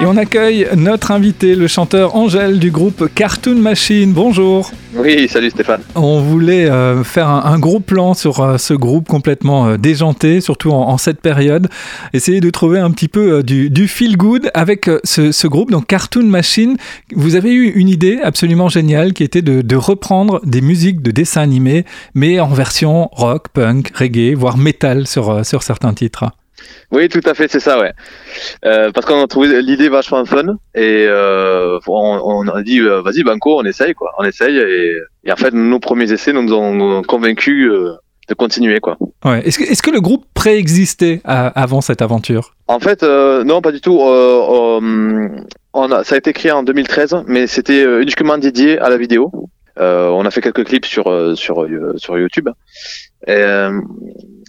Et on accueille notre invité, le chanteur Angèle du groupe Cartoon Machine. Bonjour. Oui, salut Stéphane. On voulait euh, faire un, gros plan sur euh, ce groupe complètement euh, déjanté, surtout en, cette période. Essayer de trouver un petit peu du, feel good avec ce, groupe, donc Cartoon Machine. Vous avez eu une idée absolument géniale qui était de, reprendre des musiques de dessins animés, mais en version rock, punk, reggae, voire metal sur, sur certains titres. Oui, tout à fait, c'est ça, ouais. Euh, parce qu'on a trouvé l'idée vachement fun et euh, on, a dit euh, vas-y banco, on essaye quoi, on essaye et, en fait nos premiers essais nous ont convaincus de continuer quoi. Ouais. Est-ce que, est que le groupe préexistait avant cette aventure? En fait, non, pas du tout. on a, ça a été créé en 2013, mais c'était uniquement dédié à la vidéo. on a fait quelques clips sur sur sur YouTube. Et,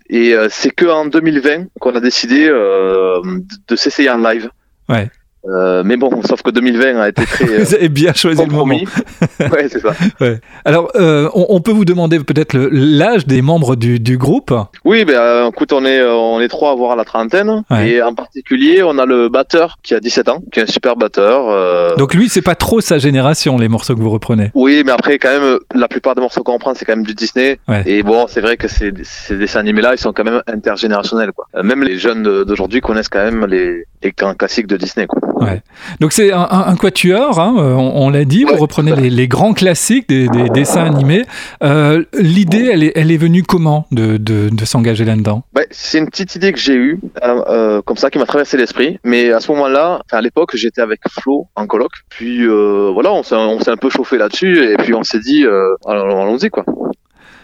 et euh, c'est que en 2020 qu'on a décidé euh, de s'essayer en live. Ouais. Euh, mais bon, sauf que 2020 a été très. vous avez bien choisi le moment. ouais, c'est ça. Ouais. Alors, euh, on, on, peut vous demander peut-être l'âge des membres du, du groupe Oui, ben, euh, écoute, on est, on est trois à voir à la trentaine. Et en particulier, on a le batteur qui a 17 ans, qui est un super batteur. Donc lui, c'est pas trop sa génération, les morceaux que vous reprenez Oui, mais après, quand même, la plupart des morceaux qu'on reprend, c'est quand même du Disney. Et bon, c'est vrai que ces, ces dessins animés-là, ils sont quand même intergénérationnels. Quoi. Même les jeunes d'aujourd'hui connaissent quand même les, les grands classiques de Disney. Quoi. Ouais. Donc c'est un, un, quatuor, hein, euh, on, l'a dit, vous reprenez les, les, grands classiques des, des dessins animés. Euh, L'idée, elle est, elle est venue comment de, de, de s'engager là-dedans? Bah, C'est une petite idée que j'ai eue, euh, euh, comme ça, qui m'a traversé l'esprit. Mais à ce moment-là, à l'époque, j'étais avec Flo en coloc. Puis voilà, on s'est un peu chauffé là-dessus et puis on s'est dit, allons-y quoi.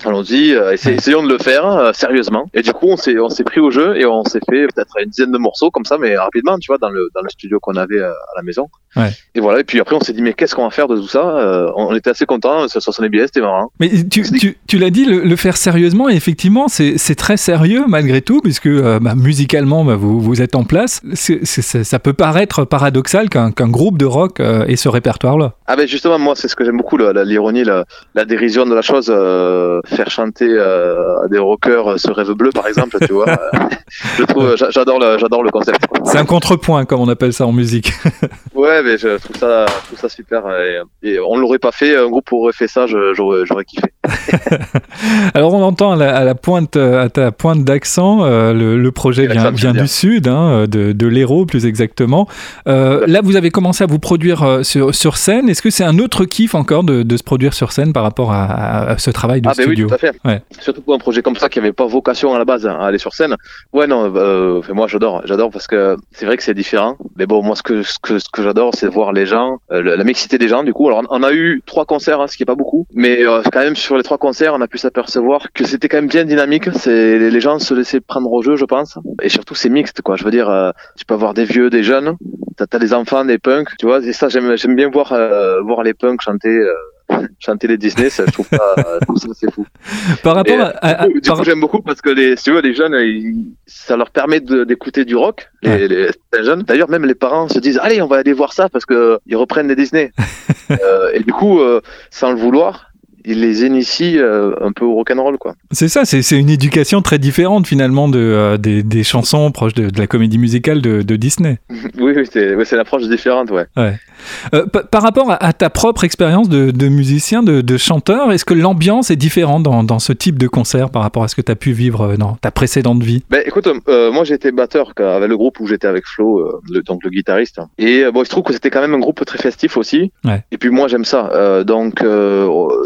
Allons-y, euh, essayons de le faire euh, sérieusement. Et du coup, on s'est on s'est pris au jeu et on s'est fait peut-être une dizaine de morceaux comme ça, mais rapidement, tu vois, dans le dans le studio qu'on avait euh, à la maison. Ouais. Et voilà. Et puis après, on s'est dit mais qu'est-ce qu'on va faire de tout ça On était assez contents, ça, ça sonnait bien, c'était marrant. Mais tu tu, tu l'as dit, le, faire sérieusement. Et effectivement, c'est très sérieux malgré tout, puisque bah, musicalement, bah, vous vous êtes en place. ça peut paraître paradoxal qu'un qu'un groupe de rock ait ce répertoire-là. Ah ben justement, moi, c'est ce que j'aime beaucoup, l'ironie, la, la, dérision de la chose faire chanter euh, à des rockers euh, ce rêve bleu par exemple tu vois. Je trouve j'adore le j'adore le concept. C'est un contrepoint comme on appelle ça en musique. Ouais mais je trouve ça trouve ça super et, on l'aurait pas fait un groupe aurait fait ça j'aurais kiffé. Alors on entend à la, pointe à ta pointe d'accent euh, le, projet vient, vient du sud hein, de, de l'Hérault plus exactement. Là vous avez commencé à vous produire sur, sur scène est-ce que c'est un autre kiff encore de, de, se produire sur scène par rapport à, ce travail de ah, studio tout à fait. Surtout pour un projet comme ça qui avait pas vocation à la base à aller sur scène. Ouais, non, euh, moi j'adore, j'adore parce que c'est vrai que c'est différent. Mais bon, moi ce que ce que, ce que j'adore, c'est voir les gens, euh, la mixité des gens. Du coup, alors on a eu trois concerts, hein, ce qui est pas beaucoup, mais euh, quand même sur les trois concerts, on a pu s'apercevoir que c'était quand même bien dynamique. C'est les gens se laissaient prendre au jeu, je pense. Et surtout, c'est mixte, quoi. Je veux dire, euh, tu peux avoir des vieux, des jeunes. T'as as des enfants, des punks, tu vois. Et ça, j'aime j'aime bien voir voir les punks chanter chanter les Disney, ça, je trouve ça, c'est fou. Par rapport à, du coup, j'aime beaucoup parce que les, tu vois, les jeunes, ça leur permet d'écouter du rock, les, les, jeunes. D'ailleurs, même les parents se disent, allez, on va aller voir ça parce que ils reprennent les Disney. euh, et du coup, euh, sans le vouloir, il les initie euh, un peu au rock'n'roll quoi. C'est ça, c'est une éducation très différente finalement de, euh, des, des, chansons proches de, de, la comédie musicale de, de Disney. oui, oui c'est ouais, l'approche différente, ouais. ouais. Euh, par rapport à, ta propre expérience de, de, musicien, de, chanteur, est-ce que l'ambiance est différente dans, dans, ce type de concert par rapport à ce que tu as pu vivre dans ta précédente vie? Ben, Écoute, moi j'étais batteur avec le groupe où j'étais avec Flo, le, donc le guitariste. Et bon, il se trouve que c'était quand même un groupe très festif aussi. Ouais. Et puis moi j'aime ça. donc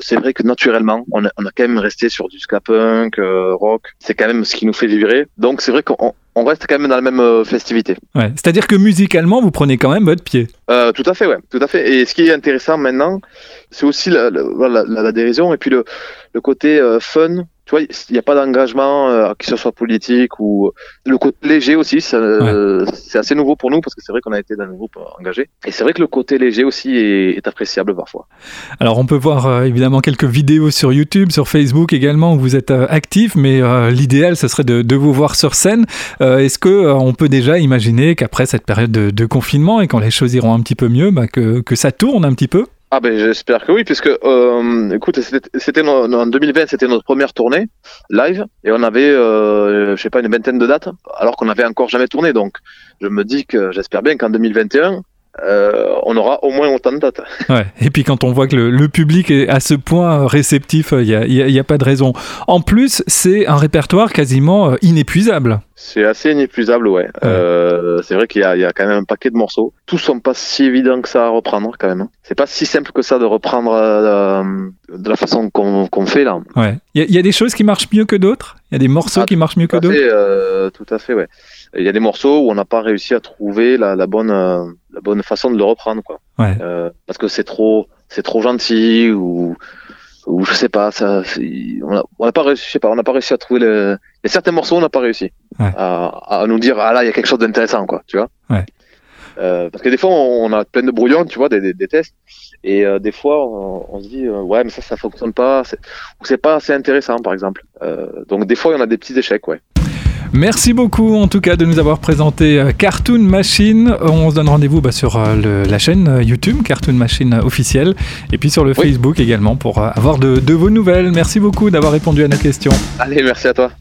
c'est vrai que naturellement, on a, on a quand même resté sur du ska punk, euh, rock. C'est quand même ce qui nous fait vibrer. Donc c'est vrai qu'on on reste quand même dans la même euh, festivité. Ouais. C'est-à-dire que musicalement, vous prenez quand même votre pied. Euh, tout à fait, ouais, tout à fait. Et ce qui est intéressant maintenant, c'est aussi la, la, la, dérision et puis le, le côté fun tu vois, il n'y a pas d'engagement, euh, que ce soit politique ou le côté léger aussi. C'est assez nouveau pour nous parce que c'est vrai qu'on a été dans un groupe engagé. Et c'est vrai que le côté léger aussi est, appréciable parfois. Alors, on peut voir euh, évidemment quelques vidéos sur YouTube, sur Facebook également où vous êtes euh, actif, mais l'idéal, ce serait de, de, vous voir sur scène. Est-ce que on peut déjà imaginer qu'après cette période de, de, confinement et quand les choses iront un petit peu mieux, bah, que, que ça tourne un petit peu? Ah ben j'espère que oui, puisque euh, écoute, c'était en 2020, c'était notre première tournée live et on avait, euh, je sais pas, une vingtaine de dates, alors qu'on n'avait encore jamais tourné. Donc je me dis que j'espère bien qu'en 2021, euh, on aura au moins autant de dates. Ouais. Et puis quand on voit que le, public est à ce point réceptif, il n'y a, a, pas de raison. En plus, c'est un répertoire quasiment inépuisable. C'est assez inépuisable, ouais. Euh, c'est vrai qu'il y, y, a quand même un paquet de morceaux. Tous sont pas si évidents que ça à reprendre, quand même. Hein. C'est pas si simple que ça de reprendre euh, de la façon qu'on fait là. Ouais. Il y, a des choses qui marchent mieux que d'autres? Il y a des morceaux ah, qui marchent mieux que d'autres? Euh, tout à fait, ouais. Il y a des morceaux où on n'a pas réussi à trouver la, la bonne euh, la bonne façon de le reprendre, quoi. Ouais. Parce que c'est trop c'est trop gentil ou ou je sais pas, ça, on n'a pas réussi, je sais pas, on n'a pas réussi à trouver le. Il y a certains morceaux, on n'a pas réussi à, à, nous dire ah là il y a quelque chose d'intéressant quoi, tu vois. Ouais. Euh, parce que des fois on a plein de brouillons, tu vois, des, des, tests, et euh, des fois on, se dit euh, ouais mais ça ça fonctionne pas, ou c'est pas assez intéressant par exemple. Euh, donc des fois on a des petits échecs, ouais. Merci beaucoup en tout cas de nous avoir présenté euh, Cartoon Machine. On se donne rendez-vous bah, sur euh, la chaîne euh, YouTube Cartoon Machine officielle et puis sur le Facebook également pour avoir de, de vos nouvelles. Merci beaucoup d'avoir répondu à nos questions. Allez, merci à toi.